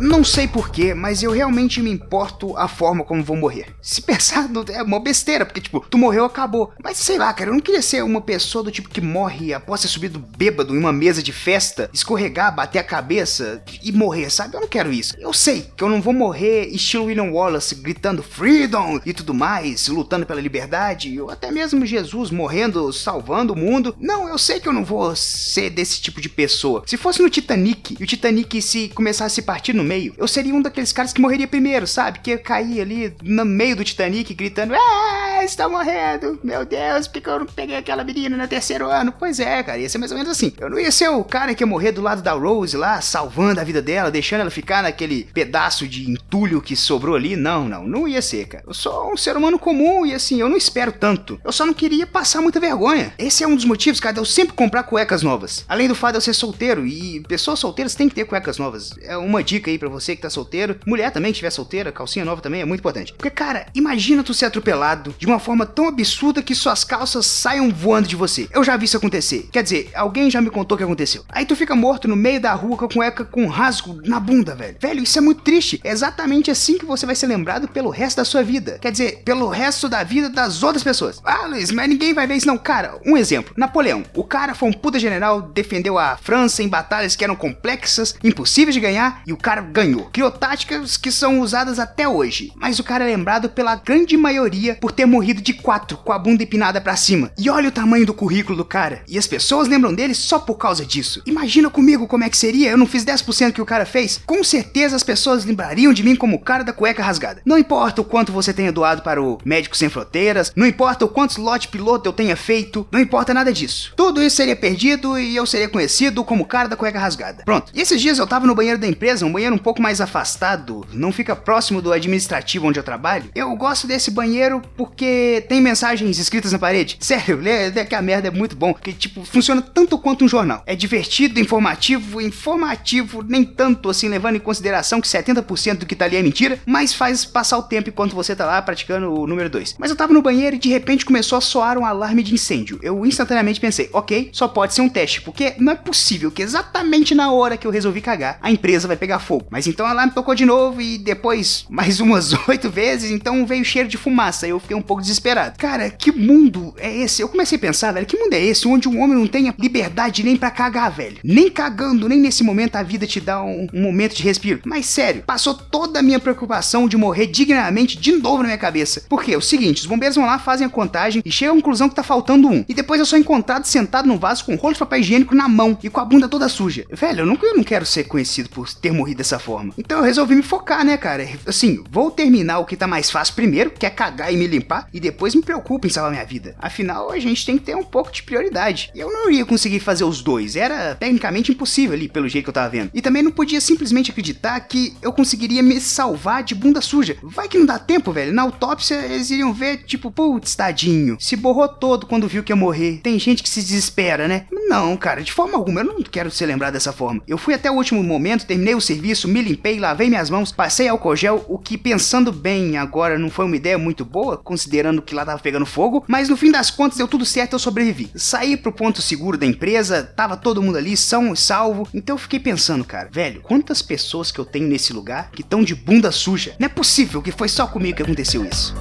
Não sei porquê, mas eu realmente me importo a forma como vou morrer. Se pensar, é uma besteira, porque, tipo, tu morreu, acabou. Mas sei lá, cara, eu não queria ser uma pessoa do tipo que morre após ter subido bêbado em uma mesa de festa, escorregar, bater a cabeça e morrer, sabe? Eu não quero isso. Eu sei que eu não vou morrer estilo William Wallace, gritando freedom e tudo mais, lutando pela liberdade, ou até mesmo Jesus morrendo, salvando o mundo. Não, eu sei que eu não vou ser desse tipo de pessoa. Se fosse no Titanic e o Titanic se começasse a partir no meio, eu seria um daqueles caras que morreria primeiro, sabe? Que ia cair ali no meio do Titanic gritando: Ah, está morrendo! Meu Deus, por que eu não peguei aquela menina no terceiro ano? Pois é, cara, ia ser mais ou menos assim. Eu não ia ser o cara que ia morrer do lado da Rose lá, salvando a vida dela, deixando ela ficar naquele pedaço de entulho que sobrou ali. Não, não, não ia ser, cara. Eu sou um ser humano comum e assim, eu não espero tanto. Eu só não queria passar muita vergonha. Esse é um dos motivos, cara, de eu sempre comprar cuecas novas. Além do fato de eu ser solteiro, e pessoas solteiras têm que ter cuecas novas. É uma dica aí pra você que tá solteiro. Mulher também que estiver solteira, calcinha nova também é muito importante. Porque, cara, imagina tu ser atropelado de uma forma tão absurda que suas calças saiam voando de você. Eu já vi isso acontecer. Quer dizer, alguém já me contou o que aconteceu. Aí tu fica morto no meio da rua com a cueca com um rasgo na bunda, velho. Velho, isso é muito triste. É exatamente assim que você vai ser lembrado pelo resto da sua vida. Quer dizer, pelo resto da vida das outras pessoas. Ah, Luiz, mas ninguém vai ver isso não. Cara, um exemplo. Napoleão. O cara foi um puta general, defendeu a França em batalhas que eram complexas, impossíveis de ganhar, e o cara ganhou. Criou táticas que são usadas até hoje. Mas o cara é lembrado pela grande maioria por ter morrido de quatro, com a bunda empinada pra cima. E olha o tamanho do currículo do cara. E as pessoas lembram dele só por causa disso. Imagina comigo como é que seria, eu não fiz 10% que o cara fez. Com certeza as pessoas lembrariam de mim como o cara da cueca rasgada. Não importa o quanto você tenha doado para o Médicos Sem Fronteiras, não importa o quantos lote piloto eu tenha feito, não importa nada disso. Tudo isso seria perdido e eu seria conhecido como o cara da cueca rasgada. Pronto. E esses dias eu tava no banheiro da empresa, um banheiro um pouco mais afastado, não fica próximo do administrativo onde eu trabalho. Eu gosto desse banheiro porque tem mensagens escritas na parede. Sério, lê, lê que a merda é muito bom, que tipo, funciona tanto quanto um jornal. É divertido, informativo, informativo, nem tanto assim, levando em consideração que 70% do que tá ali é mentira, mas faz passar o tempo enquanto você tá lá praticando o número 2. Mas eu tava no banheiro e de repente começou a soar um alarme de incêndio. Eu instantaneamente pensei, ok, só pode ser um teste, porque não é possível que exatamente na hora que eu resolvi cagar, a empresa vai pegar fogo. Mas então o alarme tocou de novo e depois mais umas oito vezes, então veio cheiro de fumaça. Eu fiquei um pouco desesperado. Cara, que mundo é esse? Eu comecei a pensar, velho, que mundo é esse onde um homem não tenha liberdade nem pra cagar, velho? Nem cagando, nem nesse momento a vida te dá um, um momento de respiro. Mas sério, passou toda a minha preocupação de morrer dignamente de novo na minha cabeça. Porque é o seguinte, os bombeiros vão lá, fazem a contagem e chegam à conclusão que tá faltando um. E depois eu sou encontrado sentado num vaso com um rolo de papel higiênico na mão e com a bunda toda suja. Velho, eu não, eu não quero ser conhecido por ter morrido dessa forma. Então eu resolvi me focar, né, cara? Assim, vou terminar o que tá mais fácil primeiro, que é cagar e me limpar, e depois me preocupo em salvar minha vida. Afinal, a gente tem que ter um pouco de prioridade. E eu não ia conseguir fazer os dois, era tecnicamente impossível ali, pelo jeito que eu tava vendo. E também não podia simplesmente acreditar que eu conseguiria me salvar de bunda suja. Vai que não dá tempo, velho. Na autópsia eles iriam ver, tipo, putz, tadinho. Se borrou todo quando viu que ia morrer. Tem gente que se desespera, né? Não, cara, de forma alguma, eu não quero ser lembrado dessa forma. Eu fui até o último momento, terminei o serviço, me limpei, lavei minhas mãos, passei álcool gel, o que pensando bem agora não foi uma ideia muito boa, considerando que lá tava pegando fogo, mas no fim das contas deu tudo certo, eu sobrevivi. Saí pro ponto seguro da empresa, tava todo mundo ali, são e salvo, então eu fiquei pensando, cara, velho, quantas pessoas que eu tenho nesse lugar que estão de bunda suja? Não é possível que foi só comigo que aconteceu isso.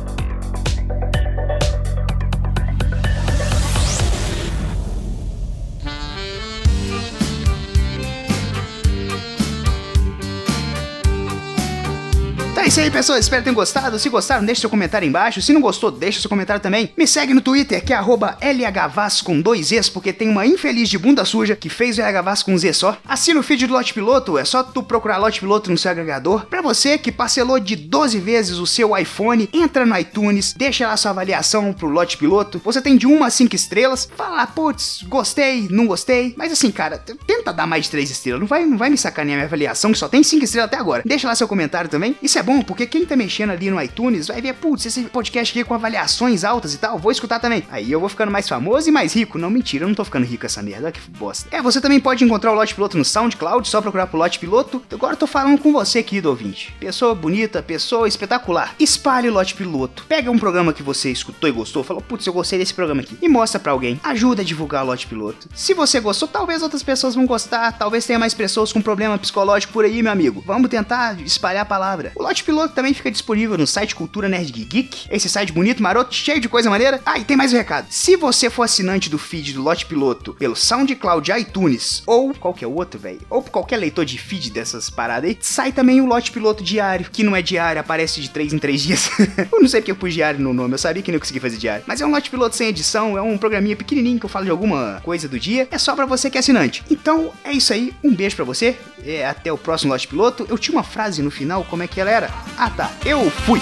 Isso aí, pessoas. Espero que tenham gostado. Se gostaram, deixe seu comentário embaixo. Se não gostou, deixa seu comentário também. Me segue no Twitter, que é LHVAS com dois Zs, porque tem uma infeliz de bunda suja que fez o LHVAS com um Z só. Assina o feed do Lote Piloto, é só tu procurar Lote Piloto no seu agregador. Pra você que parcelou de 12 vezes o seu iPhone, entra no iTunes, deixa lá sua avaliação pro Lote Piloto. Você tem de 1 a 5 estrelas. Fala, putz, gostei, não gostei. Mas assim, cara, tenta dar mais de 3 estrelas. Não vai, não vai me sacanear minha avaliação, que só tem 5 estrelas até agora. Deixa lá seu comentário também. Isso é bom, porque quem tá mexendo ali no iTunes vai ver, putz, esse podcast aqui com avaliações altas e tal, vou escutar também. Aí eu vou ficando mais famoso e mais rico. Não, mentira, eu não tô ficando rico essa merda, que bosta. É, você também pode encontrar o Lote Piloto no SoundCloud, só procurar pro Lote Piloto. Agora eu tô falando com você, querido ouvinte. Pessoa bonita, pessoa espetacular. Espalhe o Lote Piloto. Pega um programa que você escutou e gostou, falou, putz, eu gostei desse programa aqui. E mostra para alguém. Ajuda a divulgar o Lote Piloto. Se você gostou, talvez outras pessoas vão gostar, talvez tenha mais pessoas com problema psicológico por aí, meu amigo. Vamos tentar espalhar a palavra. O Lote Piloto também fica disponível no site Cultura Nerd Geek. Esse site bonito, maroto, cheio de coisa maneira. Ah, e tem mais um recado. Se você for assinante do feed do Lote Piloto pelo SoundCloud iTunes ou qualquer outro, velho, ou qualquer leitor de feed dessas paradas aí, sai também o Lote Piloto diário, que não é diário, aparece de 3 em 3 dias. eu não sei porque eu pus diário no nome, eu sabia que não consegui fazer diário. Mas é um Lote Piloto sem edição, é um programinha pequenininho que eu falo de alguma coisa do dia. É só para você que é assinante. Então, é isso aí. Um beijo para você. É, até o próximo Lote Piloto. Eu tinha uma frase no final, como é que ela era? Ah, tá. Eu fui.